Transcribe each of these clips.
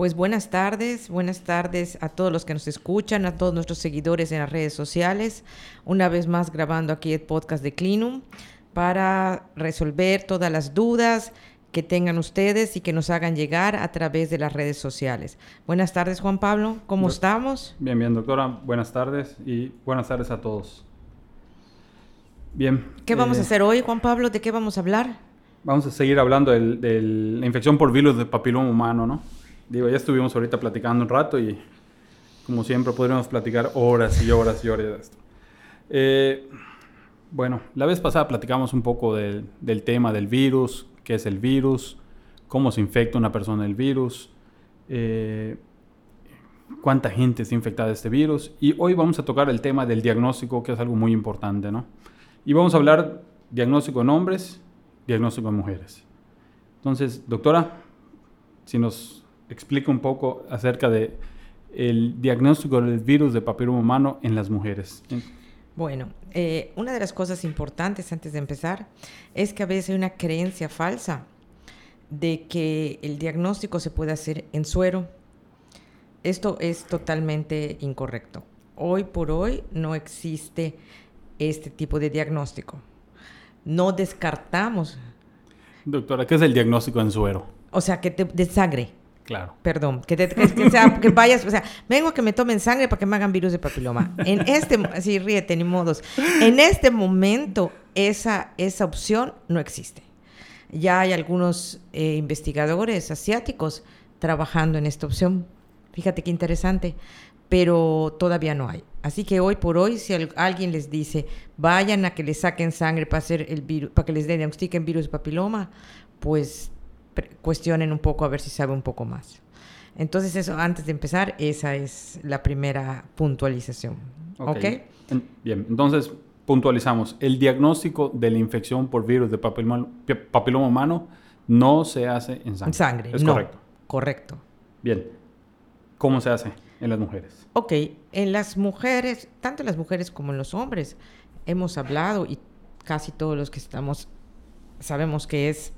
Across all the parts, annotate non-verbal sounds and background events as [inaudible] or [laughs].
Pues buenas tardes, buenas tardes a todos los que nos escuchan, a todos nuestros seguidores en las redes sociales. Una vez más grabando aquí el podcast de Clinum para resolver todas las dudas que tengan ustedes y que nos hagan llegar a través de las redes sociales. Buenas tardes, Juan Pablo, ¿cómo estamos? Bien, bien, doctora, buenas tardes y buenas tardes a todos. Bien. ¿Qué vamos a eh, hacer hoy, Juan Pablo? ¿De qué vamos a hablar? Vamos a seguir hablando de la infección por virus de papiloma humano, ¿no? Digo, ya estuvimos ahorita platicando un rato y como siempre podríamos platicar horas y horas y horas de esto. Eh, bueno, la vez pasada platicamos un poco del, tema del virus, qué es el virus, cómo se infecta una persona del virus, eh, cuánta gente está infectada de este virus. Y hoy vamos a tocar el tema del diagnóstico, que es algo muy importante, ¿no? Y vamos a hablar diagnóstico en hombres, diagnóstico en mujeres. Entonces, doctora, si nos explica un poco acerca de el diagnóstico del virus de papiloma humano en las mujeres. Bueno, eh, una de las cosas importantes antes de empezar es que a veces hay una creencia falsa de que el diagnóstico se puede hacer en suero. Esto es totalmente incorrecto. Hoy por hoy no existe este tipo de diagnóstico. No descartamos. Doctora, ¿qué es el diagnóstico en suero? O sea, que te, de sangre. Claro. Perdón, que, sea, que vayas, o sea, vengo a que me tomen sangre para que me hagan virus de papiloma. En este, sí, ríete, ni modos. En este momento, esa, esa opción no existe. Ya hay algunos eh, investigadores asiáticos trabajando en esta opción. Fíjate qué interesante, pero todavía no hay. Así que hoy por hoy, si alguien les dice, vayan a que les saquen sangre para hacer el virus, para que les diagnostiquen virus de papiloma, pues cuestionen un poco a ver si sabe un poco más. Entonces eso, antes de empezar, esa es la primera puntualización. ¿Ok? Bien, entonces puntualizamos. El diagnóstico de la infección por virus de papiloma, papiloma humano no se hace en sangre. En sangre, Es correcto. Correcto. Bien. ¿Cómo se hace en las mujeres? Ok, en las mujeres, tanto en las mujeres como en los hombres, hemos hablado y casi todos los que estamos sabemos que es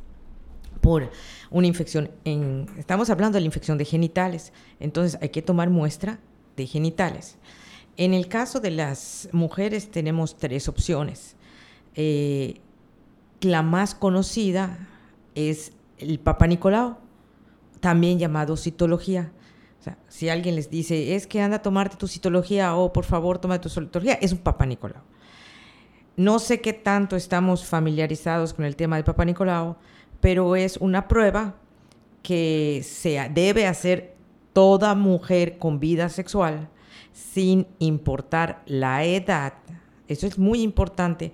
por una infección estamos hablando de la infección de genitales, entonces hay que tomar muestra de genitales. En el caso de las mujeres tenemos tres opciones. Eh, la más conocida es el Papa Nicolau, también llamado citología. Si alguien les dice, es que anda a tomarte tu citología o por favor toma tu citología, es un Papa Nicolau. No sé qué tanto estamos familiarizados con el tema del Papa Nicolau, pero es una prueba que se debe hacer toda mujer con vida sexual sin importar la edad. Eso es muy importante.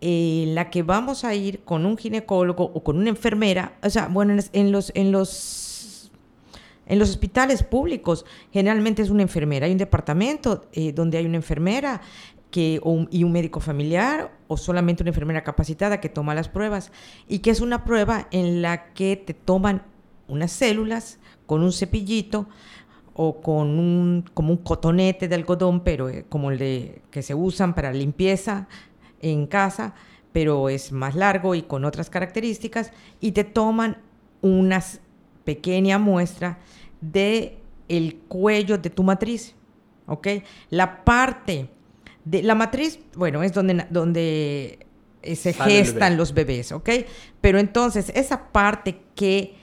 Eh, la que vamos a ir con un ginecólogo o con una enfermera, o sea, bueno, en los, en los, en los hospitales públicos generalmente es una enfermera, hay un departamento eh, donde hay una enfermera que, y un médico familiar o solamente una enfermera capacitada que toma las pruebas y que es una prueba en la que te toman unas células con un cepillito o con un, como un cotonete de algodón, pero eh, como el de, que se usan para limpieza en casa, pero es más largo y con otras características, y te toman una pequeña muestra de el cuello de tu matriz, ¿ok? La parte la matriz, bueno, es donde, donde eh, se gestan los bebés, ¿ok? Pero entonces, esa parte que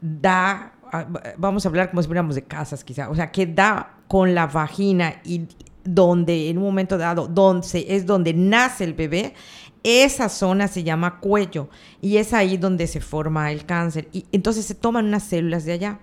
da, ah, vamos a hablar como si fuéramos de casas quizá, o sea, que da con la vagina y donde en un momento dado, donde es donde nace el bebé, esa zona se llama cuello y es ahí donde se forma el cáncer. Y entonces se toman unas células de allá.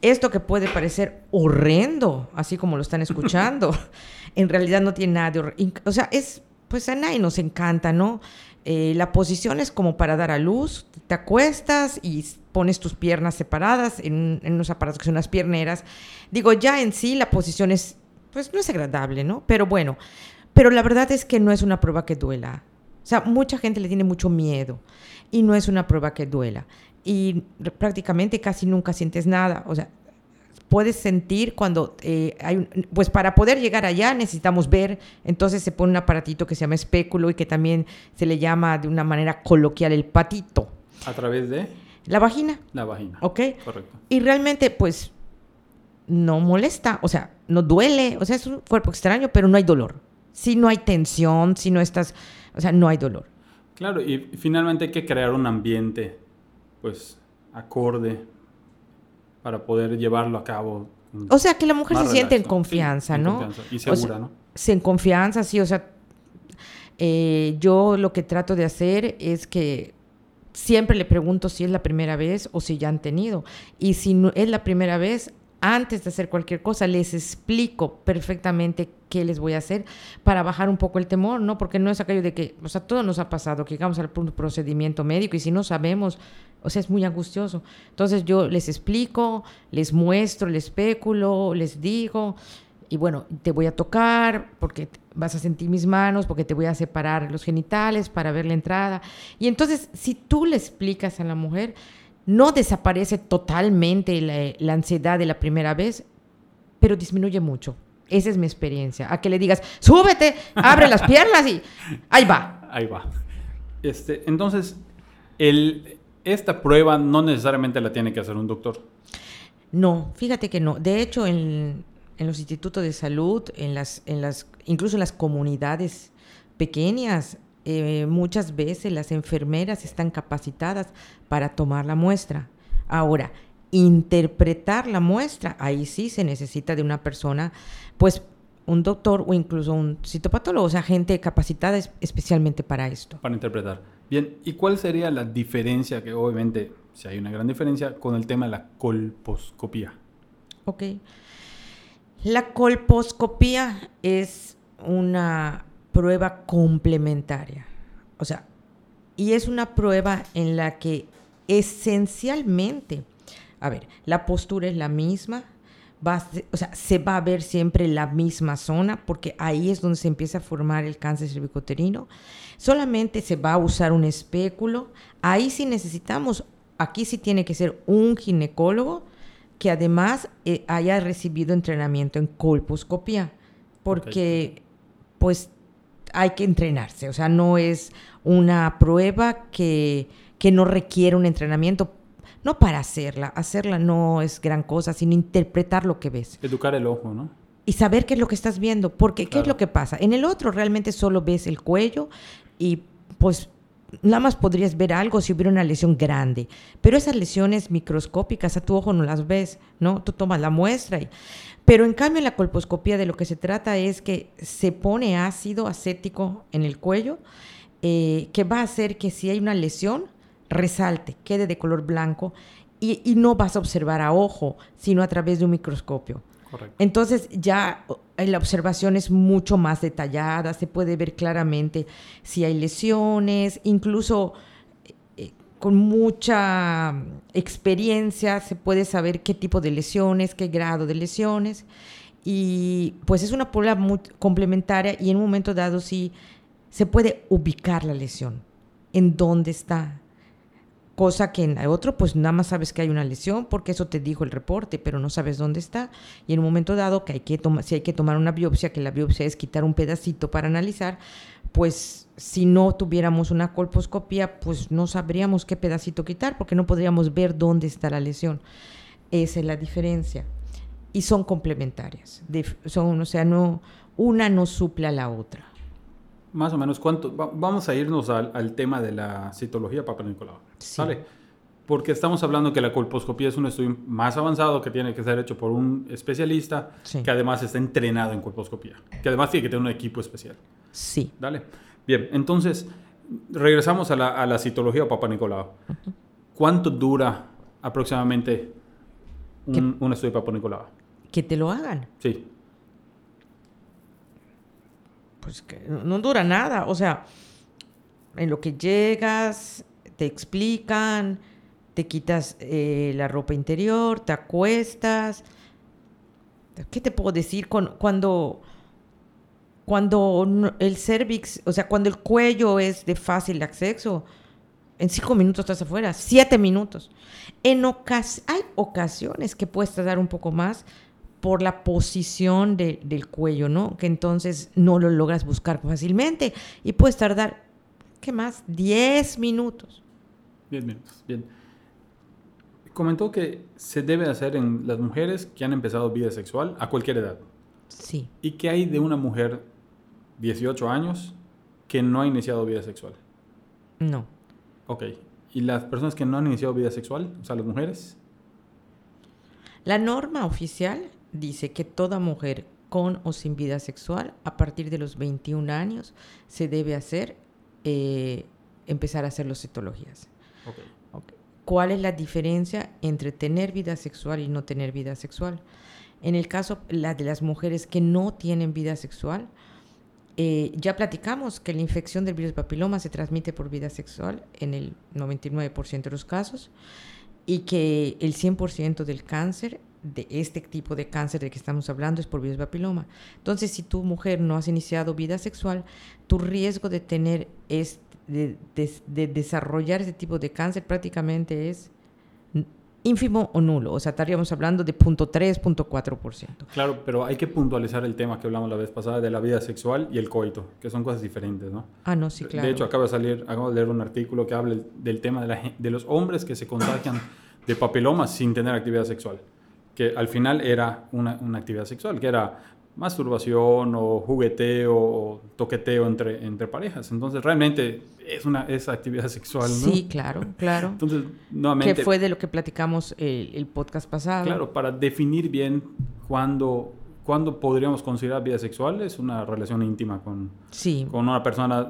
Esto que puede parecer horrendo, así como lo están escuchando, [laughs] en realidad no tiene nada de horrendo. O sea, es, pues a nadie nos encanta, ¿no? Eh, la posición es como para dar a luz, te acuestas y pones tus piernas separadas en, en unos aparatos que son las pierneras. Digo, ya en sí la posición es, pues no es agradable, ¿no? Pero bueno, pero la verdad es que no es una prueba que duela. O sea, mucha gente le tiene mucho miedo y no es una prueba que duela y prácticamente casi nunca sientes nada. O sea, puedes sentir cuando eh, hay pues para poder llegar allá necesitamos ver, entonces se pone un aparatito que se llama espéculo y que también se le llama de una manera coloquial el patito. ¿A través de? La vagina. La vagina. ¿Ok? Correcto. Y realmente pues no molesta, o sea, no duele, o sea, es un cuerpo extraño, pero no hay dolor. Si no hay tensión, si no estás, o sea, no hay dolor. Claro, y finalmente hay que crear un ambiente, pues, acorde para poder llevarlo a cabo. O sea, que la mujer se siente en confianza, ¿no? Y segura, ¿no? En confianza, sí, o sea, eh, yo lo que trato de hacer es que siempre le pregunto si es la primera vez o si ya han tenido. Y si no es la primera vez, antes de hacer cualquier cosa, les explico perfectamente qué les voy a hacer para bajar un poco el temor, ¿no? Porque no es aquello de que, o sea, todo nos ha pasado, que llegamos al procedimiento médico y si no sabemos, o sea, es muy angustioso. Entonces yo les explico, les muestro, les especulo, les digo, y bueno, te voy a tocar porque vas a sentir mis manos, porque te voy a separar los genitales para ver la entrada. Y entonces, si tú le explicas a la mujer, no desaparece totalmente la, ansiedad de la primera vez, pero disminuye mucho. Esa es mi experiencia. A que le digas, súbete, abre las piernas y ahí va. Ahí va. Este, entonces, el, esta prueba no necesariamente la tiene que hacer un doctor. No, fíjate que no. De hecho, en, los institutos de salud, en las, en las, incluso en las comunidades pequeñas, eh, muchas veces las enfermeras están capacitadas para tomar la muestra. Ahora, interpretar la muestra, ahí sí se necesita de una persona, pues un doctor o incluso un citopatólogo, o sea, gente capacitada especialmente para esto. Para interpretar. Bien, ¿y cuál sería la diferencia, que obviamente si hay una gran diferencia, con el tema de la colposcopía? Ok. La colposcopía es una prueba complementaria. O sea, y es una prueba en la que esencialmente, a ver, la postura es la misma, va o sea, se va a ver siempre la misma zona porque ahí es donde se empieza a formar el cáncer cervicoterino. Solamente se va a usar un espéculo. Ahí sí necesitamos, aquí sí tiene que ser un ginecólogo que además eh, haya recibido entrenamiento en colposcopía, porque pues hay que entrenarse, o sea, no es una prueba que, que no requiere un entrenamiento, no para hacerla, hacerla no es gran cosa, sino interpretar lo que ves. Educar el ojo, ¿no? Y saber qué es lo que estás viendo, porque ¿qué es lo que pasa? En el otro realmente solo ves el cuello y pues nada más podrías ver algo si hubiera una lesión grande, pero esas lesiones microscópicas a tu ojo no las ves, ¿no? Tú tomas la muestra y pero en cambio en la colposcopía de lo que se trata es que se pone ácido acético en el cuello eh, que va a hacer que si hay una lesión resalte, quede de color blanco y, no vas a observar a ojo, sino a través de un microscopio. Entonces ya la observación es mucho más detallada, se puede ver claramente si hay lesiones, incluso con mucha experiencia se puede saber qué tipo de lesiones, qué grado de lesiones. Y pues es una prueba complementaria y en un momento dado sí se puede ubicar la lesión, en dónde está. Cosa que en otro, pues nada más sabes que hay una lesión porque eso te dijo el reporte, pero no sabes dónde está. Y en un momento dado, que hay que tomar, si hay que tomar una biopsia, que la biopsia es quitar un pedacito para analizar, pues si no tuviéramos una colposcopía, pues no sabríamos qué pedacito quitar porque no podríamos ver dónde está la lesión. Esa es la diferencia. Y son complementarias. son, o sea, no, una no suple a la otra. Más o menos, ¿cuánto? vamos a irnos al, tema de la citología Papa Nicolau. Sí. Porque estamos hablando que la colposcopía es un estudio más avanzado que tiene que ser hecho por un especialista que además está entrenado en colposcopía, que además tiene que tener un equipo especial. Sí. Dale. Bien, entonces, regresamos a la, citología o Papa Nicolau. ¿Cuánto dura aproximadamente un, estudio de Papa Nicolau? Que te lo hagan. Sí. Pues no dura nada. O sea, en lo que llegas, te explican, te quitas eh, la ropa interior, te acuestas. ¿Qué te puedo decir? cuando cuando el cervix, o sea, cuando el cuello es de fácil acceso, en cinco minutos estás afuera, siete minutos. En hay ocasiones que puedes tardar un poco más por la posición del cuello, ¿no? Que entonces no lo logras buscar fácilmente y puedes tardar, ¿qué más? Diez minutos. Diez minutos, bien. comentó que se debe hacer en las mujeres que han empezado vida sexual a cualquier edad. Sí. ¿Y qué hay de una mujer 18 años que no ha iniciado vida sexual? No. Ok. ¿Y las personas que no han iniciado vida sexual? O sea, las mujeres. La norma oficial dice que toda mujer con o sin vida sexual a partir de los 21 años se debe hacer, eh, empezar a hacer las citologías. ¿Cuál es la diferencia entre tener vida sexual y no tener vida sexual? En el caso la de las mujeres que no tienen vida sexual, eh, ya platicamos que la infección del virus papiloma se transmite por vida sexual en el 99% de los casos y que el 100% del cáncer, de este tipo de cáncer de que estamos hablando, es por virus papiloma. Entonces, si tu mujer no has iniciado vida sexual, tu riesgo de tener, es, de, de- de desarrollar ese tipo de cáncer prácticamente es ínfimo o nulo. O sea, estaríamos hablando de 0.3, 0.4%. Claro, pero hay que puntualizar el tema que hablamos la vez pasada de la vida sexual y el coito, que son cosas diferentes, ¿no? Ah, no, sí, claro. De hecho, acaba de salir, acabo de leer un artículo que habla del tema de, la de los hombres que se contagian de papiloma sin tener actividad sexual. Que al final era una, una actividad sexual, que era masturbación o jugueteo o toqueteo entre, entre parejas. Entonces, realmente es una es actividad [laughs] sexual, ¿no? Sí, claro, claro. Entonces, nuevamente, que fue de lo que platicamos el, el podcast pasado. claro, para definir bien cuándo, cuándo podríamos considerar vida sexual, es una relación íntima con, Sí, con una persona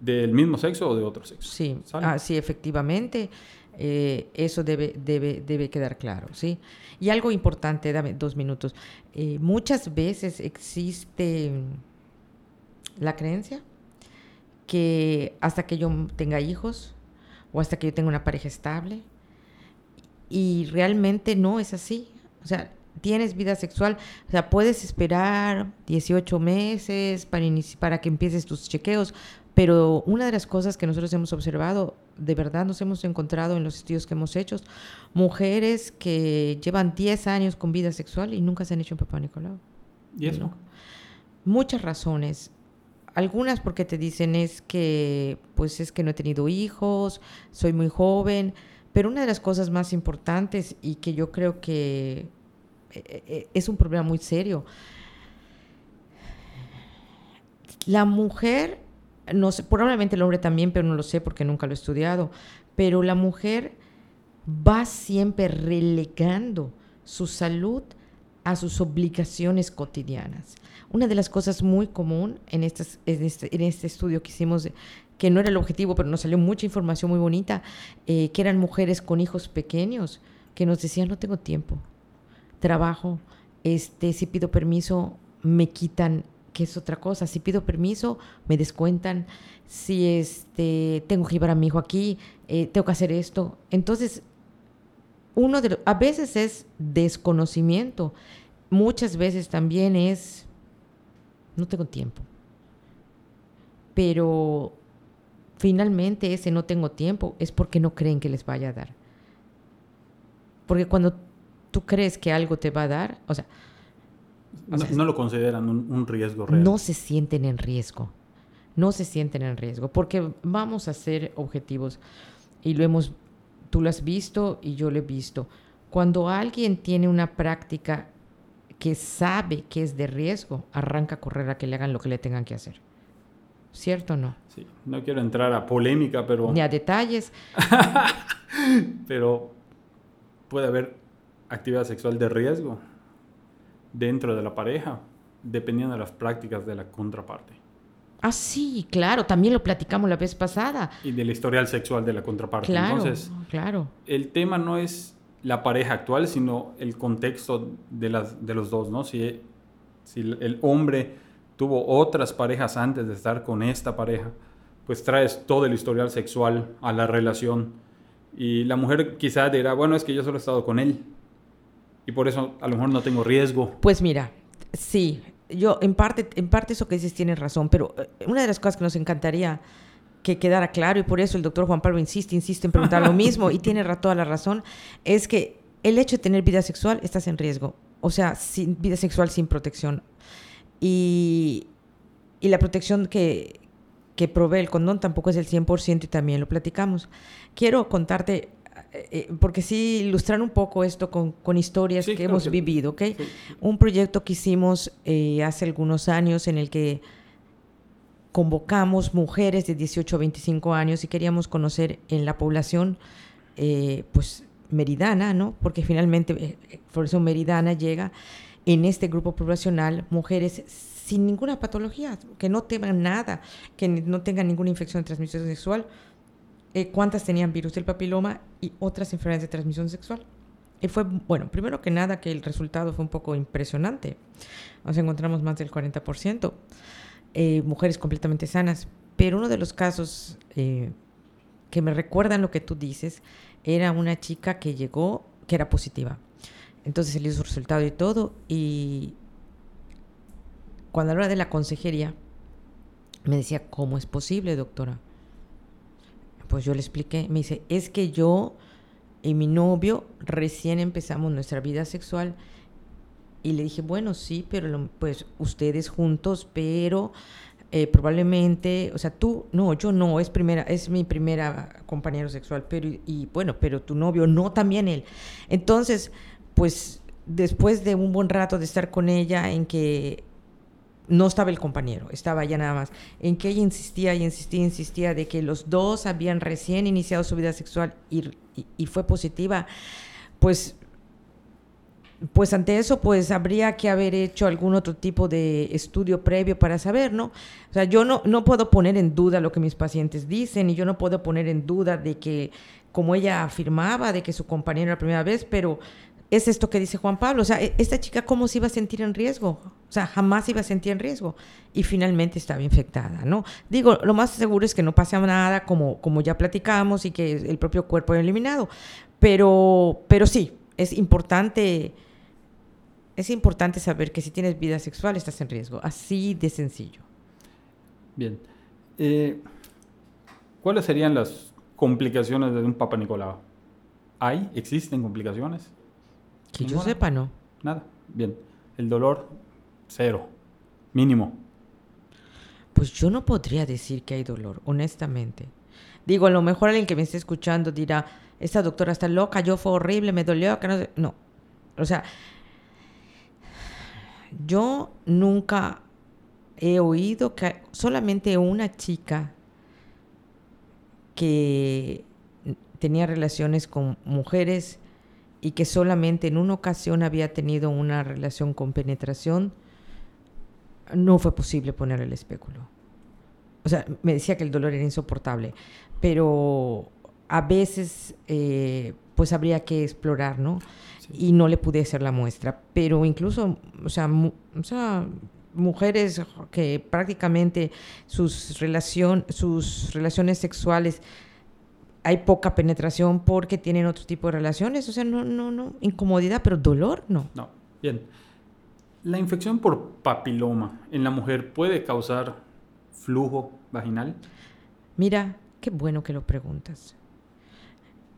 del mismo sexo o de otro sexo. sí, ah, sí, efectivamente. Eh, eso debe, debe, debe quedar claro, ¿sí? Y algo importante, dame dos minutos. eh, muchas veces existe la creencia que hasta que yo tenga hijos o hasta que yo tenga una pareja estable, y realmente no es así. O sea, tienes vida sexual, o sea, puedes esperar 18 meses para, para que empieces tus chequeos, pero una de las cosas que nosotros hemos observado, de verdad nos hemos encontrado en los estudios que hemos hecho, mujeres que llevan 10 años con vida sexual y nunca se han hecho un papá Nicolau. ¿Y eso? No. Muchas razones. Algunas porque te dicen es que, pues es que no he tenido hijos, soy muy joven, pero una de las cosas más importantes y que yo creo que eh, eh, es un problema muy serio. La mujer, no probablemente el hombre también, pero no lo sé porque nunca lo he estudiado, pero la mujer va siempre relegando su salud a sus obligaciones cotidianas. Una de las cosas muy común en, este, en este estudio que hicimos, que no era el objetivo, pero nos salió mucha información muy bonita, eh, que eran mujeres con hijos pequeños, que nos decían, no tengo tiempo, trabajo, este, si pido permiso, me quitan, que es otra cosa, si pido permiso, me descuentan, si este, tengo que llevar a mi hijo aquí, eh, tengo que hacer esto. Entonces, uno de lo- a veces es desconocimiento, muchas veces también es no tengo tiempo. Pero finalmente ese no tengo tiempo es porque no creen que les vaya a dar. Porque cuando tú crees que algo te va a dar, o sea, o No, sea, no lo consideran un, un riesgo real. no se sienten en riesgo. No se sienten en riesgo. Porque vamos a ser objetivos. Y lo hemos, tú lo has visto y yo lo he visto. Cuando alguien tiene una práctica que sabe que es de riesgo, arranca a correr a que le hagan lo que le tengan que hacer. ¿Cierto o no? Sí, no quiero entrar a polémica, pero, Ni a detalles. [laughs] pero puede haber actividad sexual de riesgo dentro de la pareja, dependiendo de las prácticas de la contraparte Ah, sí, claro. También lo platicamos la vez pasada. y del historial sexual de la contraparte. Claro, Entonces, claro. el tema no es la pareja actual, sino el contexto de, las, de los dos, ¿no? Si, si el hombre tuvo otras parejas antes de estar con esta pareja, pues traes todo el historial sexual a la relación. Y la mujer quizá dirá, bueno, es que yo solo he estado con él. Y por eso a lo mejor no tengo riesgo. Pues mira, sí, yo en parte, en parte eso que dices tienes razón, pero eh, una de las cosas que nos encantaría que quedara claro, y por eso el doctor Juan Pablo insiste, insiste en preguntar lo mismo, y tiene toda la razón, es que el hecho de tener vida sexual estás en riesgo. O sea, sin, vida sexual sin protección. Y, y la protección que, que provee el condón tampoco es el 100% y también lo platicamos. Quiero contarte eh, porque sí, ilustrar un poco esto con, con historias Sí, que hemos que- vivido, ¿ok? Sí. Un proyecto que hicimos eh, hace algunos años en el que convocamos mujeres de 18 a 25 años y queríamos conocer en la población, eh, pues, meridana, ¿no? Porque finalmente, eh, eh, por eso meridana llega en este grupo poblacional mujeres sin ninguna patología, que no tengan nada, que no tengan ninguna infección de transmisión sexual, eh, cuántas tenían virus del papiloma y otras enfermedades de transmisión sexual. Y fue, bueno, primero que nada que el resultado fue un poco impresionante. Nos encontramos más del 40%, eh, mujeres completamente sanas. Pero uno de los casos eh, que me recuerdan lo que tú dices era una chica que llegó, que era positiva. Entonces se le hizo su resultado y todo. Y cuando a la hora de la consejería, me decía, ¿cómo es posible, doctora? Pues yo le expliqué, me dice, es que yo y mi novio recién empezamos nuestra vida sexual y le dije, bueno, sí, pero pues ustedes juntos, pero eh, probablemente, o sea, tú, no, yo no, es primera, es mi primera compañero sexual, pero y, bueno, pero tu novio, no, también él. Entonces, pues después de un buen rato de estar con ella en que no estaba el compañero, estaba ya nada más, en que ella insistía y insistía, insistía de que los dos habían recién iniciado su vida sexual y, fue positiva, pues, pues ante eso, pues habría que haber hecho algún otro tipo de estudio previo para saber, ¿no? O sea, yo no, no puedo poner en duda lo que mis pacientes dicen y yo no puedo poner en duda de que, como ella afirmaba, de que su compañero era la primera vez, pero es esto que dice Juan Pablo. O sea, e- esta chica, ¿cómo se iba a sentir en riesgo? O sea, jamás se iba a sentir en riesgo. Y finalmente estaba infectada, ¿no? Digo, lo más seguro es que no pase nada, como, como ya platicamos, y que el propio cuerpo haya eliminado. Pero, pero sí, es importante. Es importante saber que si tienes vida sexual estás en riesgo. Así de sencillo. Bien. Eh, ¿Cuáles serían las complicaciones de un Papa Nicolau? ¿Hay? ¿Existen complicaciones? Que yo sepa, no. Nada. Bien. El dolor, cero. Mínimo. Pues yo no podría decir que hay dolor, honestamente. Digo, a lo mejor alguien que me esté escuchando dirá, esta doctora está loca, yo fue horrible, me dolió, que no sé. No. O sea, yo nunca he oído que solamente una chica que tenía relaciones con mujeres y que solamente en una ocasión había tenido una relación con penetración, no fue posible ponerle el espéculo. O sea, me decía que el dolor era insoportable, pero a veces eh, pues habría que explorar, ¿no? Sí. Y no le pude hacer la muestra, pero incluso, o sea, o sea, mujeres que prácticamente sus, relación, sus relaciones sexuales hay poca penetración porque tienen otro tipo de relaciones, o sea, no, no, no, incomodidad, pero dolor, no. No. Bien. ¿La infección por papiloma en la mujer puede causar flujo vaginal? Mira, qué bueno que lo preguntas.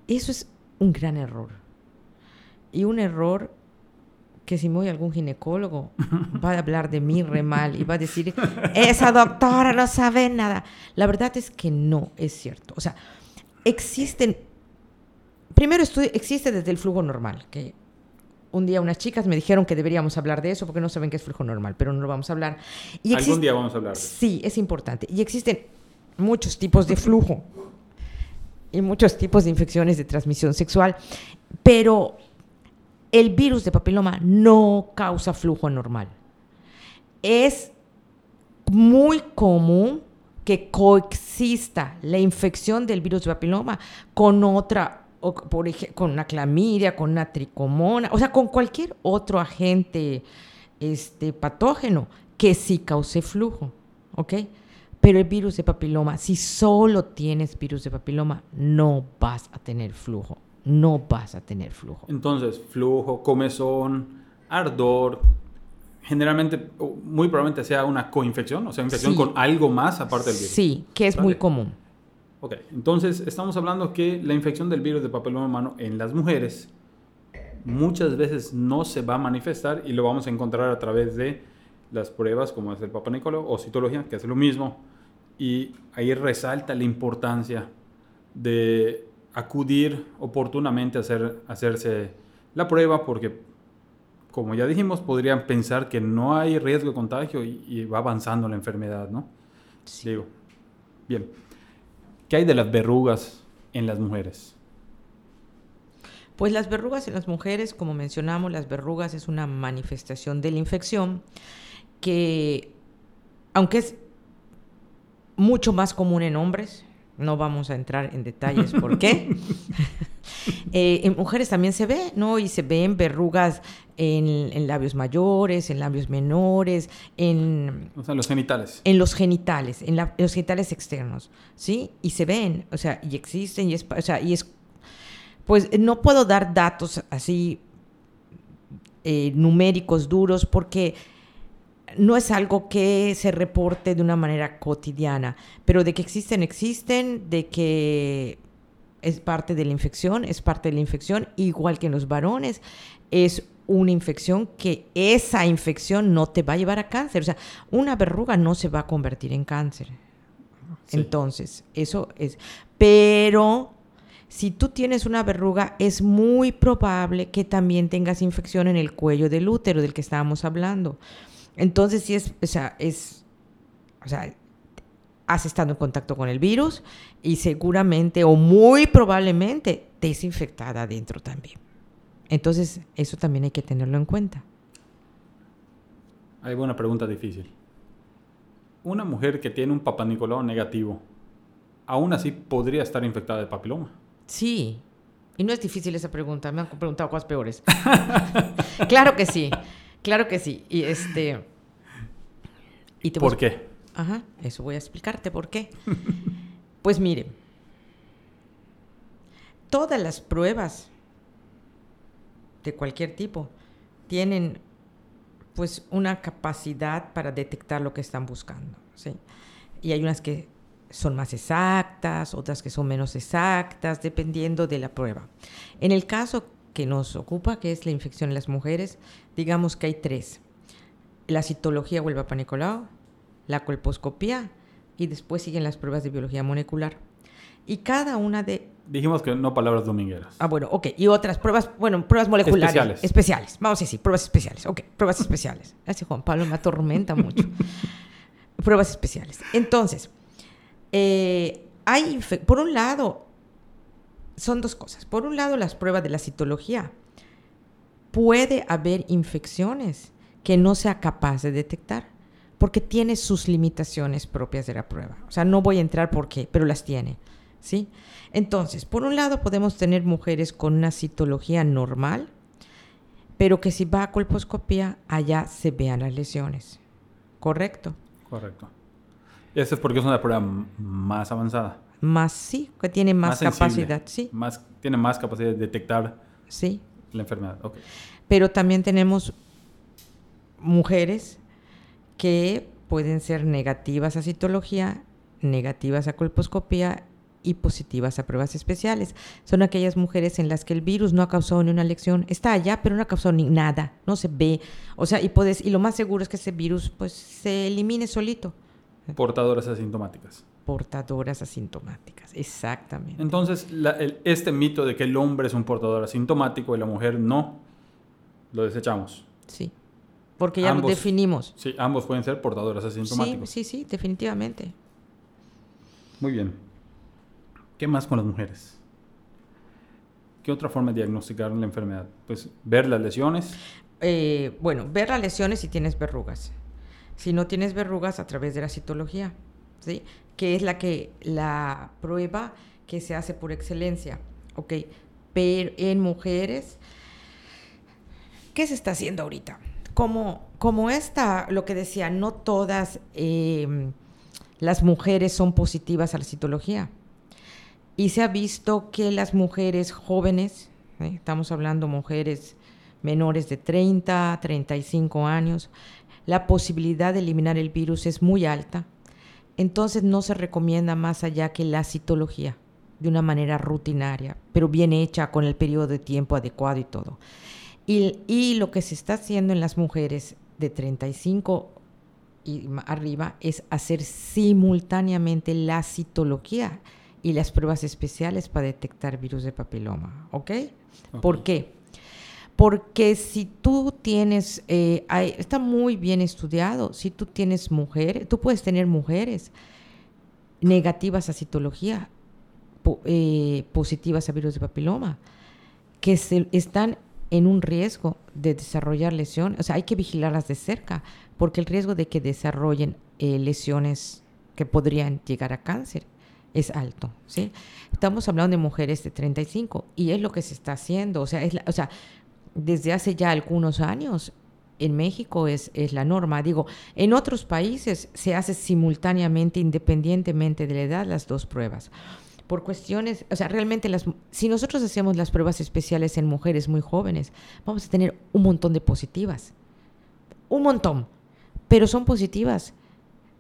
Eso es un gran error. Y un error que si me voy a algún ginecólogo [laughs] va a hablar de mí re mal y va a decir, esa doctora no sabe nada. La verdad es que no es cierto. O sea, existen, primero existe desde el flujo normal, que un día unas chicas me dijeron que deberíamos hablar de eso porque no saben qué es flujo normal, pero no lo vamos a hablar. Y Algún existe- día vamos a hablar de eso. Sí, es importante. Y existen muchos tipos de flujo y muchos tipos de infecciones de transmisión sexual, pero el virus de papiloma no causa flujo anormal. Es muy común que coexista la infección del virus de papiloma con otra, por ej- con una clamidia, con una tricomona, o sea, con cualquier otro agente este, patógeno que sí cause flujo, ¿ok? Pero el virus de papiloma, si solo tienes virus de papiloma, no vas a tener flujo, no vas a tener flujo. Entonces, flujo, comezón, ardor, generalmente, muy probablemente sea una coinfección, o sea, infección Sí. con algo más aparte del virus. Sí, que es muy común. Ok, entonces estamos hablando que la infección del virus de papiloma humano en las mujeres muchas veces no se va a manifestar y lo vamos a encontrar a través de las pruebas como es el Papa Nicolau o citología, que es lo mismo. Y ahí resalta la importancia de acudir oportunamente a hacer, hacerse la prueba porque, como ya dijimos, podrían pensar que no hay riesgo de contagio y, va avanzando la enfermedad, ¿no? Sí. Digo, bien. ¿Qué hay de las verrugas en las mujeres? Pues las verrugas en las mujeres, como mencionamos, las verrugas es una manifestación de la infección que, aunque es mucho más común en hombres, no vamos a entrar en detalles por qué. [laughs] Eh, en mujeres también se ve, ¿no? Y se ven verrugas en, labios mayores, en labios menores, en... O sea, los genitales. En los genitales, en, los genitales externos, ¿sí? Y se ven, o sea, y existen, y es, o sea, y es... Pues no puedo dar datos así eh, numéricos duros porque no es algo que se reporte de una manera cotidiana, pero de que existen, existen, de que es parte de la infección, es parte de la infección, igual que en los varones, es una infección que esa infección no te va a llevar a cáncer. O sea, una verruga no se va a convertir en cáncer. Entonces, eso es. Pero si tú tienes una verruga, es muy probable que también tengas infección en el cuello del útero del que estábamos hablando. Entonces, sí es, o sea, es, o sea, has estado en contacto con el virus y seguramente o muy probablemente te es infectada adentro también. Entonces, eso también hay que tenerlo en cuenta. Hay una pregunta difícil. Una mujer que tiene un papá negativo, aún así podría estar infectada de papiloma. Sí. Y no es difícil esa pregunta, me han preguntado cosas peores. [laughs] claro que sí. Claro que sí. Y este. Y ¿Por qué? Ajá, eso voy a explicarte por qué. [laughs] pues mire, todas las pruebas de cualquier tipo tienen pues una capacidad para detectar lo que están buscando, ¿sí? Y hay unas que son más exactas, otras que son menos exactas, dependiendo de la prueba. En el caso que nos ocupa, que es la infección en las mujeres, digamos que hay tres. La citología o el Nicolau, la colposcopía y después siguen las pruebas de biología molecular. Y cada una de... Dijimos que no palabras domingueras. Ah, bueno, ok. Y otras pruebas, bueno, pruebas moleculares. Especiales. Especiales. Vamos a decir, pruebas especiales. Ok, pruebas [laughs] especiales. Así Juan Pablo me atormenta mucho. [laughs] pruebas especiales. Entonces, eh, hay, por un lado, son dos cosas. Por un lado, las pruebas de la citología. Puede haber infecciones que no sea capaz de detectar porque tiene sus limitaciones propias de la prueba. O sea, no voy a entrar por qué, pero las tiene. ¿sí? Entonces, por un lado podemos tener mujeres con una citología normal, pero que si va a colposcopía, allá se vean las lesiones. ¿Correcto? Correcto. Eso es porque es una prueba más avanzada más sí, que tiene más, capacidad, sí. Más, tiene más capacidad de detectar sí. la enfermedad. Pero también tenemos mujeres que pueden ser negativas a citología, negativas a colposcopía y positivas a pruebas especiales. Son aquellas mujeres en las que el virus no ha causado ni una lección, está allá, pero no ha causado ni nada, no se ve. O sea, y puedes, y lo más seguro es que ese virus pues se elimine solito. Portadoras asintomáticas portadoras asintomáticas, exactamente. Entonces, este mito de que el hombre es un portador asintomático y la mujer no, lo desechamos. Sí, porque ya lo definimos. Sí, ambos pueden ser portadoras asintomáticos. Sí, sí, sí, definitivamente. Muy bien. ¿Qué más con las mujeres? ¿Qué otra forma de diagnosticar la enfermedad? Pues ver las lesiones. Eh, bueno, ver las lesiones si tienes verrugas. Si no tienes verrugas, a través de la citología. ¿sí? que es la que la prueba que se hace por excelencia, ¿ok? Pero en mujeres, ¿qué se está haciendo ahorita? Como, como esta, lo que decía, no todas em, las mujeres son positivas a la citología. Y se ha visto que las mujeres jóvenes, ¿eh? estamos hablando mujeres menores de 30, 35 años, la posibilidad de eliminar el virus es muy alta entonces no se recomienda más allá que la citología de una manera rutinaria, pero bien hecha con el periodo de tiempo adecuado y todo. Y, lo que se está haciendo en las mujeres de 35 y arriba es hacer simultáneamente la citología y las pruebas especiales para detectar virus de papiloma, ¿ok? ¿Por qué? Porque si tú tienes, eh, está muy bien estudiado, si tú tienes mujeres, tú puedes tener mujeres negativas a citología, eh, positivas a virus de papiloma, que se, están en un riesgo de desarrollar lesiones, o sea, hay que vigilarlas de cerca, porque el riesgo de que desarrollen eh, lesiones que podrían llegar a cáncer es alto, ¿sí? Estamos hablando de mujeres de 35 y es lo que se está haciendo, o sea, o sea desde hace ya algunos años en México es, es la norma. Digo, en otros países se hace simultáneamente, independientemente de la edad, las dos pruebas por cuestiones, o sea, realmente las, si nosotros hacemos las pruebas especiales en mujeres muy jóvenes, vamos a tener un montón de positivas, un montón, pero son positivas,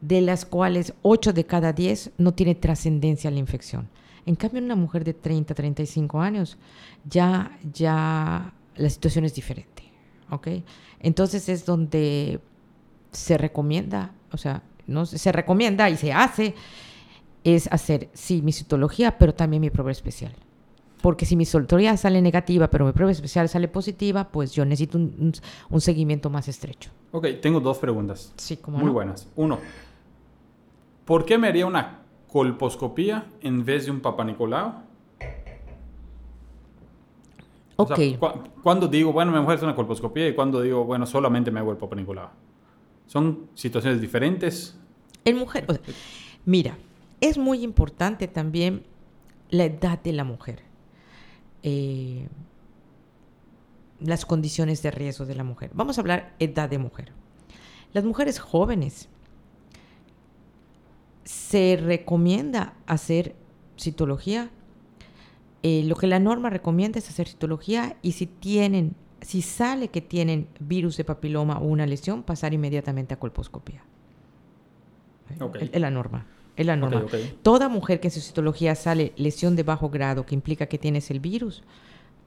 de las cuales 8 de cada 10 no tiene trascendencia la infección. En cambio, en una mujer de 30, 35 años, ya, ya la situación es diferente, ¿ok? Entonces es donde se recomienda, o sea, no se recomienda y se hace es hacer, sí, mi citología, pero también mi prueba especial. Porque si mi citología sale negativa, pero mi prueba especial sale positiva, pues yo necesito un, seguimiento más estrecho. Ok, tengo dos preguntas. Sí, como Muy buenas. Uno, ¿por qué me haría una colposcopía en vez de un papanicolao? Ok. cuando digo, bueno, me voy a hacer una colposcopía y cuando digo, bueno, solamente me hago el papanicolao. ¿Son situaciones diferentes? En mujer, mira, es muy importante también la edad de la mujer, eh, las condiciones de riesgo de la mujer. Vamos a hablar edad de mujer. Las mujeres jóvenes se recomienda hacer citología. Eh, lo que la norma recomienda es hacer citología y si tienen, si sale que tienen virus de papiloma o una lesión, pasar inmediatamente a colposcopía. Es la norma. Es la norma. Toda mujer que en su citología sale lesión de bajo grado, que implica que tienes el virus,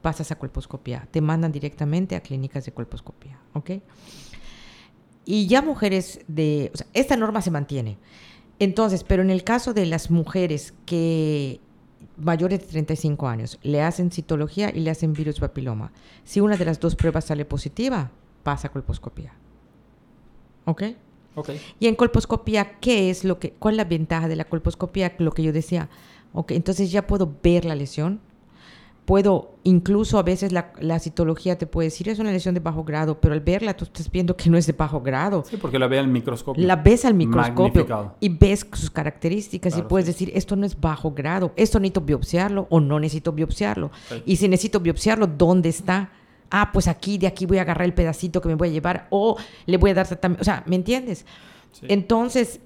pasas a colposcopía. Te mandan directamente a clínicas de colposcopía. ¿Ok? Y ya mujeres de... O sea, esta norma se mantiene. Entonces, pero en el caso de las mujeres que mayores de 35 años le hacen citología y le hacen virus papiloma, si una de las dos pruebas sale positiva, pasa a colposcopía. ¿Ok? Y en colposcopía, ¿qué es lo que, cuál es la ventaja de la colposcopía? Lo que yo decía, ok, entonces ya puedo ver la lesión, puedo, incluso a veces la, la, citología te puede decir es una lesión de bajo grado, pero al verla tú estás viendo que no es de bajo grado. Sí, porque la ve al microscopio. La ves al microscopio y ves sus características y puedes decir esto no es bajo grado, esto necesito biopsiarlo o no necesito biopsiarlo. Y si necesito biopsiarlo, ¿dónde está? Ah, pues aquí, de aquí voy a agarrar el pedacito que me voy a llevar, o le voy a dar tratamiento, o sea, ¿me entiendes? Entonces,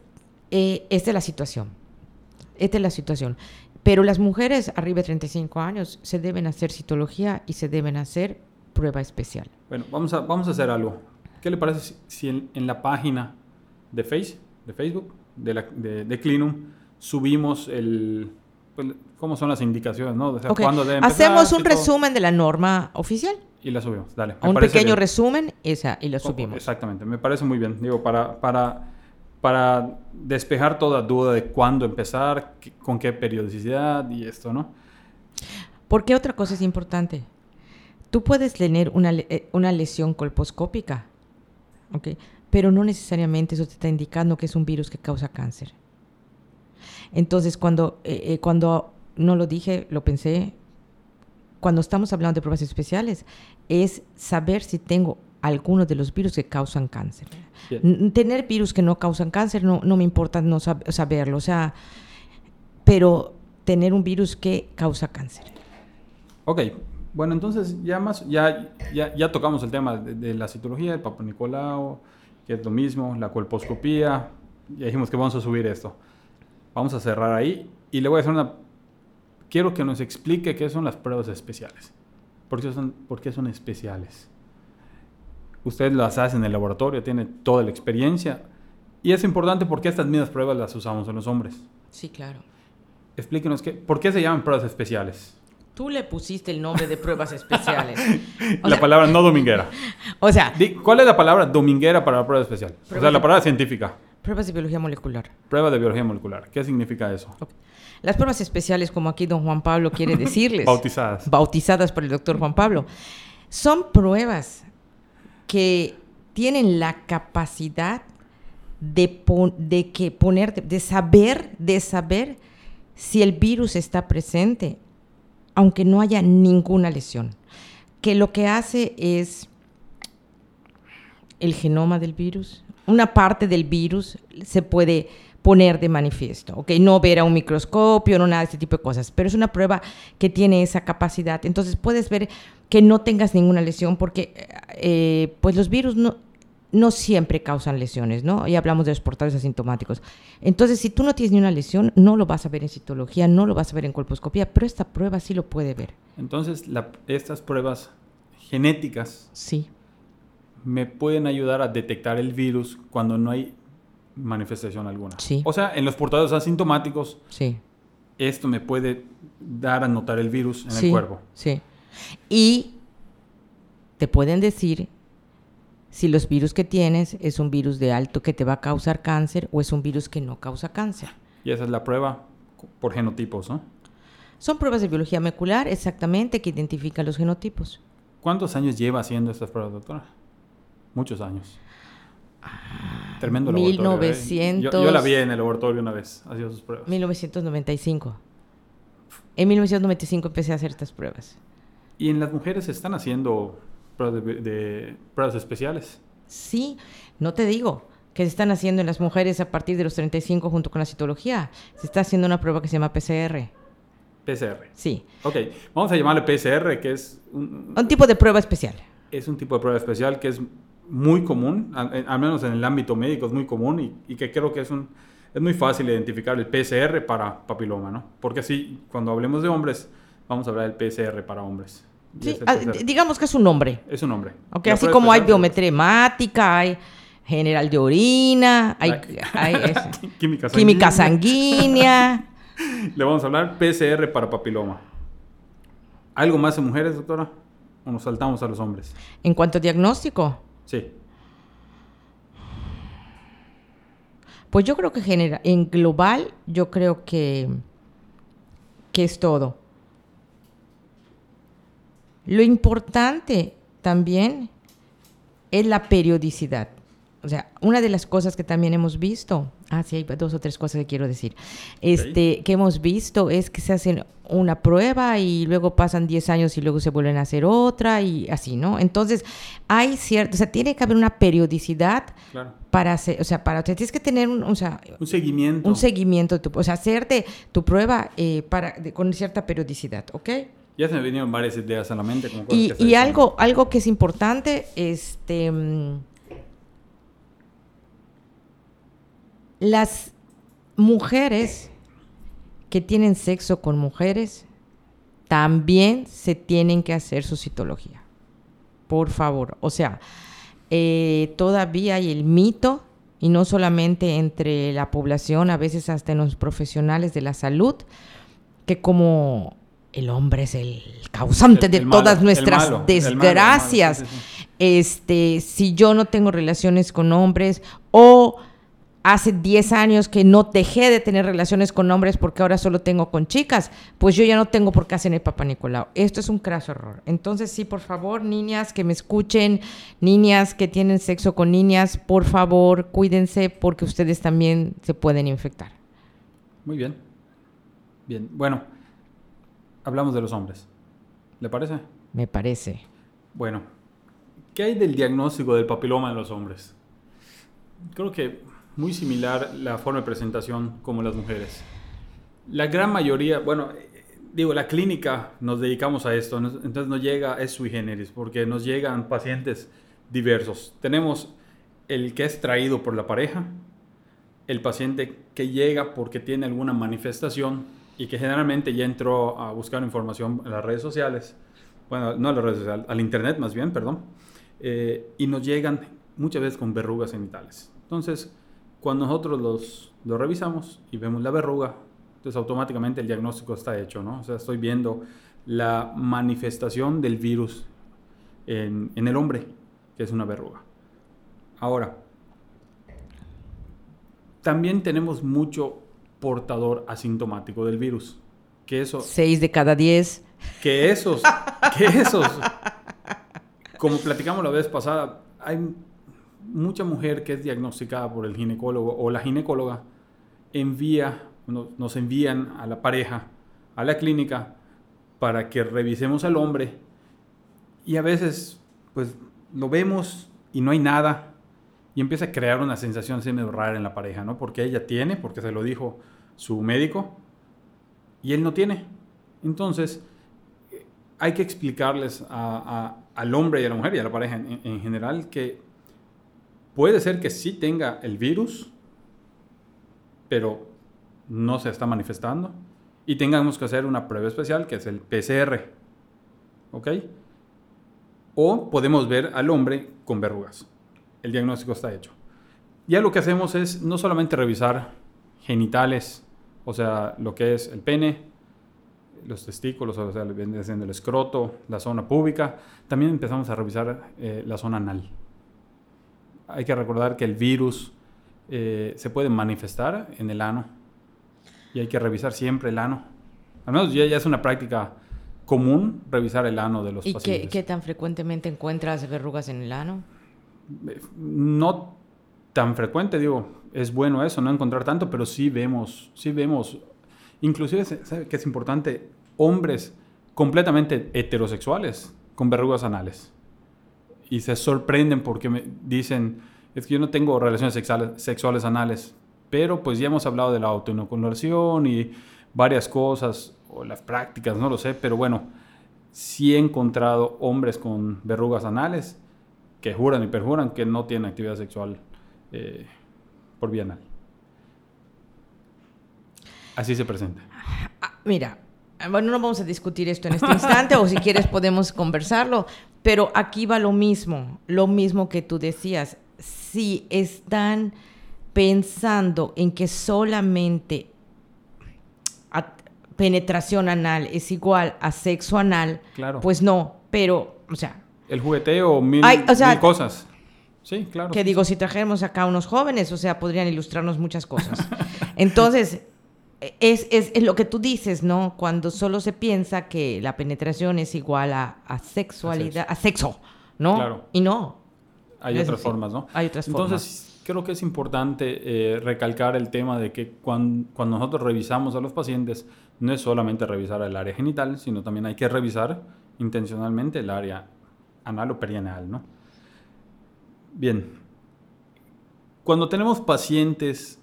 eh, esta es la situación, esta es la situación. Pero las mujeres arriba de 35 años se deben hacer citología y se deben hacer prueba especial. Bueno, vamos a, vamos a hacer algo. ¿Qué le parece si, en, la página de, face, de Facebook, de, la, de, Clinum, subimos el, pues, cómo son las indicaciones, ¿no? Hacemos un resumen de la norma oficial. Y la subimos, dale. un pequeño resumen esa, y la subimos. Exactamente, me parece muy bien. Digo, para, para, para despejar toda duda de cuándo empezar, con qué periodicidad y esto, ¿no? Porque otra cosa es importante. Tú puedes tener una, eh, una lesión colposcópica, ¿ok? Pero no necesariamente eso te está indicando que es un virus que causa cáncer. Entonces, cuando, eh, eh, cuando no lo dije, lo pensé, cuando estamos hablando de pruebas especiales, es saber si tengo algunos de los virus que causan cáncer. Tener virus que no causan cáncer no, no me importa no saberlo, o sea, pero tener un virus que causa cáncer. Ok, bueno, entonces ya más, ya, ya, ya tocamos el tema de, la citología, el Papa Nicolau, que es lo mismo, la colposcopía, ya dijimos que vamos a subir esto. Vamos a cerrar ahí y le voy a hacer una quiero que nos explique qué son las pruebas especiales. ¿Por qué son, por qué son especiales? Usted las hace en el laboratorio, tiene toda la experiencia. Y es importante porque estas mismas pruebas las usamos en los hombres. Sí, claro. Explíquenos qué, por qué se llaman pruebas especiales. Tú le pusiste el nombre de pruebas especiales. [laughs] la palabra no dominguera. [laughs] O sea, ¿cuál es la palabra dominguera para la prueba especial? O sea, la palabra científica. Pruebas de biología molecular. Prueba de biología molecular. ¿Qué significa eso? Ok. Las pruebas especiales, como aquí don Juan Pablo quiere [laughs] decirles, Bautizadas. bautizadas por el doctor Juan Pablo, son pruebas que tienen la capacidad de, que poner, de saber, de saber si el virus está presente, aunque no haya ninguna lesión. Que lo que hace es el genoma del virus, una parte del virus se puede poner de manifiesto, ¿ok? No ver a un microscopio, no nada de este tipo de cosas, pero es una prueba que tiene esa capacidad. Entonces puedes ver que no tengas ninguna lesión porque eh, pues los virus no, no siempre causan lesiones, ¿no? Y hablamos de los portadores asintomáticos. Entonces, si tú no tienes ni una lesión, no lo vas a ver en citología, no lo vas a ver en colposcopía, pero esta prueba sí lo puede ver. Entonces, la- estas pruebas genéticas Sí, me pueden ayudar a detectar el virus cuando no hay manifestación alguna. Sí. O sea, en los portadores asintomáticos, sí. esto me puede dar a notar el virus en sí, el cuerpo. Sí. Y te pueden decir si los virus que tienes es un virus de alto que te va a causar cáncer o es un virus que no causa cáncer. Y esa es la prueba por genotipos, ¿no? Son pruebas de biología molecular exactamente que identifican los genotipos. ¿Cuántos años lleva haciendo estas pruebas, doctora? Muchos años. Tremendo laboratorio. ¿eh? 1900. Yo, yo la vi en el laboratorio una vez, haciendo sus pruebas. 1995. En 1995 empecé a hacer estas pruebas. Y en las mujeres se están haciendo pruebas, de, de- pruebas especiales. Sí, no te digo que se están haciendo en las mujeres a partir de los 35 junto con la citología. Se está haciendo una prueba que se llama PCR. PCR. Sí, Ok, vamos a llamarle PCR, que es un, un tipo de prueba especial. es un tipo de prueba especial que es muy común, al, en- al menos en el ámbito médico es muy común y, y que creo que es, un, es muy fácil identificar el PCR para papiloma, ¿no? Porque así, cuando hablemos de hombres, vamos a hablar del PCR para hombres. Sí, ah, digamos que es un nombre. Es un nombre. Así como hay biometría hemática, hay general de orina, hay, Química [laughs] química sanguínea. sanguínea. [laughs] Le vamos a hablar PCR para papiloma. ¿Algo más en mujeres, doctora? ¿O nos saltamos a los hombres? En cuanto a diagnóstico, Sí. pues yo creo que genera, en global, yo creo que, que es todo. Lo importante también es la periodicidad. O sea, una de las cosas que también hemos visto, ah, sí, hay dos o tres cosas que quiero decir, este, que hemos visto es que se hacen una prueba y luego pasan 10 años y luego se vuelven a hacer otra y así, ¿no? Entonces, hay cierto, o sea, tiene que haber una periodicidad Claro. para hacer, o sea, para, o sea, tienes que tener un, o sea, Un seguimiento. un seguimiento, tu, o sea, hacerte tu prueba eh, para, de- con cierta periodicidad, ¿ok? Ya se me vinieron varias ideas a la mente. Como Y, y algo, algo que es importante, este, mm, las mujeres que tienen sexo con mujeres también se tienen que hacer su citología. Por favor. O sea, eh, todavía hay el mito, y no solamente entre la población, a veces hasta en los profesionales de la salud, que como el hombre es el causante El- de el todas nuestras malo, malo, desgracias, sí, sí, sí. este, si yo no tengo relaciones con hombres o hace 10 años que no dejé de tener relaciones con hombres porque ahora solo tengo con chicas, pues yo ya no tengo por qué hacer el Papa Nicolau. Esto es un craso error. Entonces, sí, por favor, niñas que me escuchen, niñas que tienen sexo con niñas, por favor, cuídense porque ustedes también se pueden infectar. Muy bien. Bien. Bueno, hablamos de los hombres. ¿Le parece? Me parece. Bueno, ¿qué hay del diagnóstico del papiloma en los hombres? Creo que muy similar la forma de presentación como las mujeres. La gran mayoría, bueno, digo, la clínica nos dedicamos a esto, entonces nos llega, es sui generis, porque nos llegan pacientes diversos. Tenemos el que es traído por la pareja, el paciente que llega porque tiene alguna manifestación y que generalmente ya entró a buscar información en las redes sociales, bueno, no a las redes sociales, al internet más bien, perdón, eh, y nos llegan muchas veces con verrugas genitales. Entonces, cuando nosotros los, los revisamos y vemos la verruga, entonces automáticamente el diagnóstico está hecho, ¿no? O sea, estoy viendo la manifestación del virus en, en el hombre, que es una verruga. Ahora, también tenemos mucho portador asintomático del virus. Que eso... Seis de cada diez. Que esos, que esos, como platicamos la vez pasada, hay mucha mujer que es diagnosticada por el ginecólogo o la ginecóloga envía, nos envían a la pareja a la clínica para que revisemos al hombre y a veces pues lo vemos y no hay nada y empieza a crear una sensación medio rara en la pareja, ¿no? Porque ella tiene, porque se lo dijo su médico y él no tiene. Entonces, hay que explicarles al hombre y a la mujer y a la pareja en, general que puede ser que sí tenga el virus, pero no se está manifestando y tengamos que hacer una prueba especial que es el PCR. ¿Ok? O podemos ver al hombre con verrugas. El diagnóstico está hecho. Ya lo que hacemos es no solamente revisar genitales, o sea, lo que es el pene, los testículos, o sea, el escroto, la zona pública, también empezamos a revisar eh, la zona anal. Hay que recordar que el virus eh, se puede manifestar en el ano y hay que revisar siempre el ano. Al menos ya, ya es una práctica común revisar el ano de los pacientes. ¿Y qué, tan frecuentemente encuentras verrugas en el ano? No tan frecuente, digo, es bueno eso, no encontrar tanto, pero sí vemos, sí vemos Inclusive, ¿sabe que es importante? Hombres completamente heterosexuales con verrugas anales. Y se sorprenden porque me dicen, es que yo no tengo relaciones sexuales, sexuales anales, pero pues ya hemos hablado de la autoinoculación y varias cosas, o las prácticas, no lo sé, pero bueno, sí he encontrado hombres con verrugas anales que juran y perjuran que no tienen actividad sexual eh, por vía anal. Así se presenta. Ah, mira, bueno, no vamos a discutir esto en este instante, o si quieres podemos conversarlo, pero aquí va lo mismo, lo mismo que tú decías. Si están pensando en que solamente penetración anal es igual a sexo anal, claro. pues no, pero, o sea... El jugueteo, mil, mil cosas. Sí, claro. Que digo, si trajéramos acá unos jóvenes, o sea, podrían ilustrarnos muchas cosas. [laughs] Entonces, es, es, lo que tú dices, ¿no? Cuando solo se piensa que la penetración es igual a, sexualidad, a sexo, ¿no? Claro. Y no. Hay otras formas, ¿no? Hay otras formas. Entonces, creo que es importante eh, recalcar el tema de que cuando, cuando, nosotros revisamos a los pacientes, no es solamente revisar el área genital, sino también hay que revisar intencionalmente el área anal o perianal, ¿no? Bien. Cuando tenemos pacientes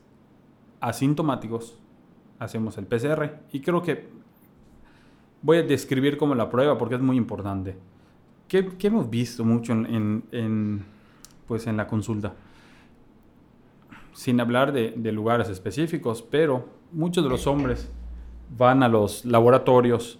asintomáticos, hacemos el PCR. Y creo que voy a describir como la prueba porque es muy importante. ¿Qué, hemos visto mucho en, pues en la consulta? Sin hablar de, lugares específicos, pero muchos de los hombres van a los laboratorios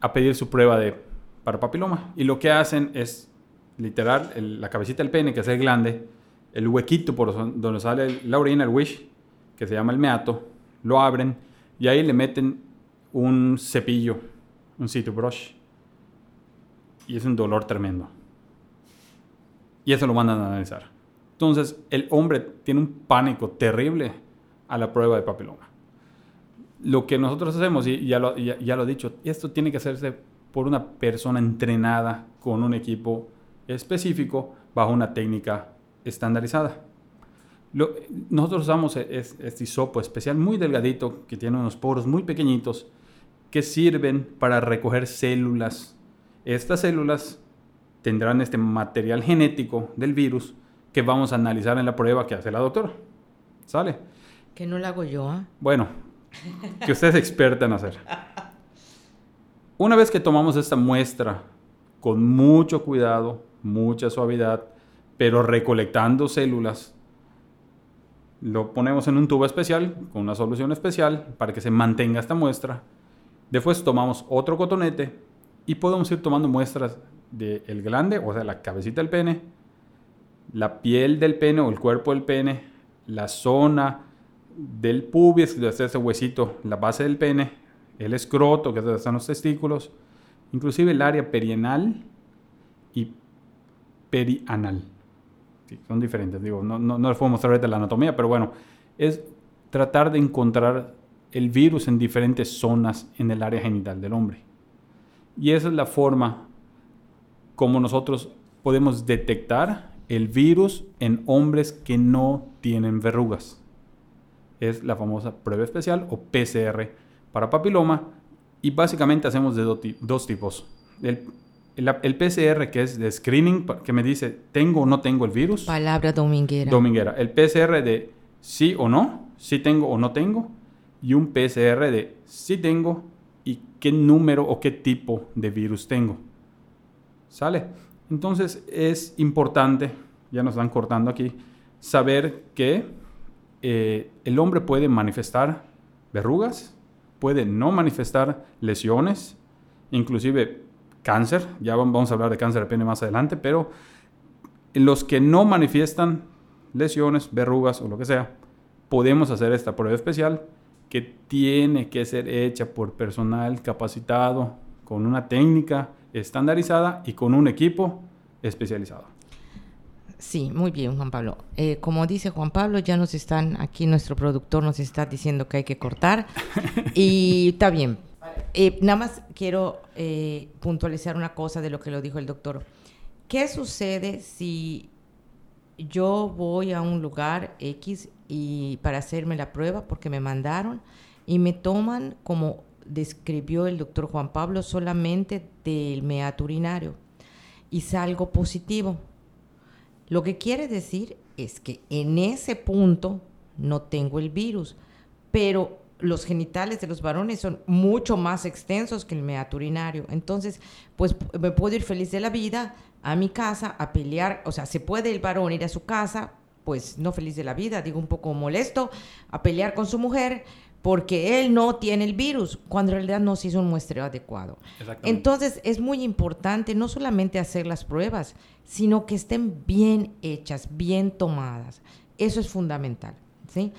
a pedir su prueba de para papiloma y lo que hacen es literal la cabecita del pene que es el glande el huequito por donde sale la orina el wish que se llama el meato lo abren y ahí le meten un cepillo, un city brush. Y es un dolor tremendo. Y eso lo mandan a analizar. Entonces, el hombre tiene un pánico terrible a la prueba de papiloma. Lo que nosotros hacemos, y ya, lo he dicho, esto tiene que hacerse por una persona entrenada con un equipo específico bajo una técnica estandarizada nosotros usamos e, este hisopo especial muy delgadito que tiene unos poros muy pequeñitos que sirven para recoger células. Estas células tendrán este material genético del virus que vamos a analizar en la prueba que hace la doctora. ¿Sale? Que no la hago yo, ¿ah? Bueno, que usted es experta en hacer. Una vez que tomamos esta muestra con mucho cuidado, mucha suavidad, pero recolectando células lo ponemos en un tubo especial con una solución especial para que se mantenga esta muestra. Después tomamos otro cotonete y podemos ir tomando muestras del glande, o sea, la cabecita del pene, la piel del pene o el cuerpo del pene, la zona del pubis, desde ese huesito, la base del pene, el escroto, que es están los testículos, inclusive el área perianal y perianal son diferentes, digo, no, no, no les puedo mostrar ahorita la anatomía, pero bueno, es tratar de encontrar el virus en diferentes zonas en el área genital del hombre. Y esa es la forma como nosotros podemos detectar el virus en hombres que no tienen verrugas. Es la famosa prueba especial o PCR para papiloma y básicamente hacemos de dos tipos. El, el, PCR que es de screening, que me dice tengo o no tengo el virus. Palabra dominguera. Dominguera. El PCR de sí o no, si tengo o no tengo. Y un PCR de si tengo y qué número o qué tipo de virus tengo. ¿Sale? Entonces es importante, ya nos están cortando aquí, saber que eh, el hombre puede manifestar verrugas, puede no manifestar lesiones, inclusive cáncer, ya vamos a hablar de cáncer de pene más adelante, pero los que no manifiestan lesiones, verrugas o lo que sea, podemos hacer esta prueba especial que tiene que ser hecha por personal capacitado, con una técnica estandarizada y con un equipo especializado. Sí, muy bien, Juan Pablo. Eh, como dice Juan Pablo, ya nos están, aquí nuestro productor nos está diciendo que hay que cortar. [laughs] y está bien. Eh, nada más quiero eh, puntualizar una cosa de lo que lo dijo el doctor. ¿Qué sucede si yo voy a un lugar X y para hacerme la prueba porque me mandaron y me toman como describió el doctor Juan Pablo solamente del meato urinario y salgo positivo? Lo que quiere decir es que en ese punto no tengo el virus, pero los genitales de los varones son mucho más extensos que el meato urinario. Entonces, pues me puedo ir feliz de la vida a mi casa a pelear, o sea, se puede el varón ir a su casa, pues no feliz de la vida, digo un poco molesto, a pelear con su mujer, porque él no tiene el virus, cuando en realidad no se hizo un muestreo adecuado. Entonces es muy importante no solamente hacer las pruebas, sino que estén bien hechas, bien tomadas. Eso es fundamental. ¿sí?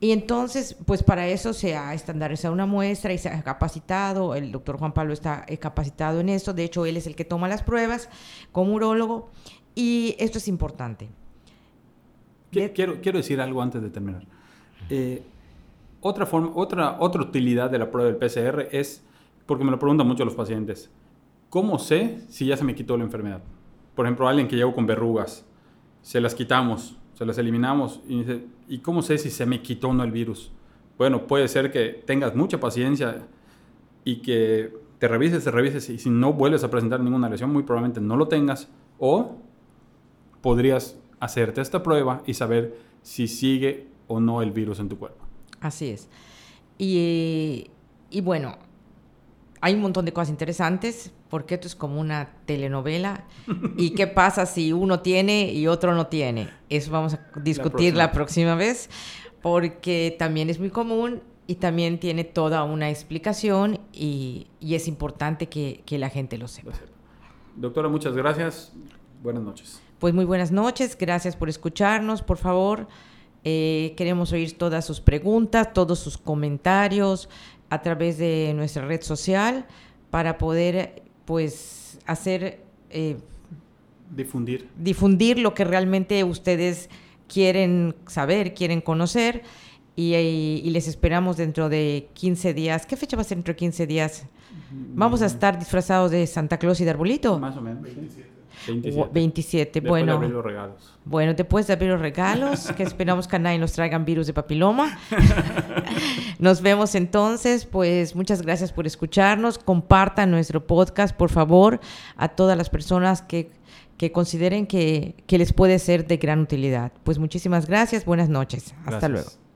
Y entonces, pues para eso se ha estandarizado una muestra y se ha capacitado, el doctor Juan Pablo está eh, capacitado en esto, de hecho él es el que toma las pruebas como urólogo, y esto es importante. Quiero, quiero decir algo antes de terminar. Eh, otra, forma, otra, otra utilidad de la prueba del PCR es, porque me lo preguntan mucho los pacientes, ¿cómo sé si ya se me quitó la enfermedad? Por ejemplo, alguien que llegó con verrugas, se las quitamos, se las eliminamos y dice, ¿y cómo sé si se me quitó o no el virus? Bueno, puede ser que tengas mucha paciencia y que te revises, te revises y si no vuelves a presentar ninguna lesión, muy probablemente no lo tengas o podrías hacerte esta prueba y saber si sigue o no el virus en tu cuerpo. Así es. Y, bueno, hay un montón de cosas interesantes, porque esto es como una telenovela. ¿Y qué pasa si uno tiene y otro no tiene? Eso vamos a discutir la próxima, vez, porque también es muy común y también tiene toda una explicación y, es importante que, que, la gente lo sepa. Doctora, muchas gracias. Buenas noches. Pues muy buenas noches, gracias por escucharnos. Por favor, eh, queremos oír todas sus preguntas, todos sus comentarios a través de nuestra red social para poder, pues, hacer... Eh, difundir. Difundir lo que realmente ustedes quieren saber, quieren conocer. Y, les esperamos dentro de 15 días. ¿Qué fecha va a ser dentro de 15 días? Vamos a estar disfrazados de Santa Claus y de arbolito. Más o menos. 27. 27. bueno. De los regalos. Bueno, después de abrir los regalos, que esperamos que nadie nos traigan virus de papiloma. [laughs] nos vemos entonces. Pues muchas gracias por escucharnos. Compartan nuestro podcast, por favor, a todas las personas que, que consideren que, que les puede ser de gran utilidad. Pues muchísimas gracias. Buenas noches. Hasta luego.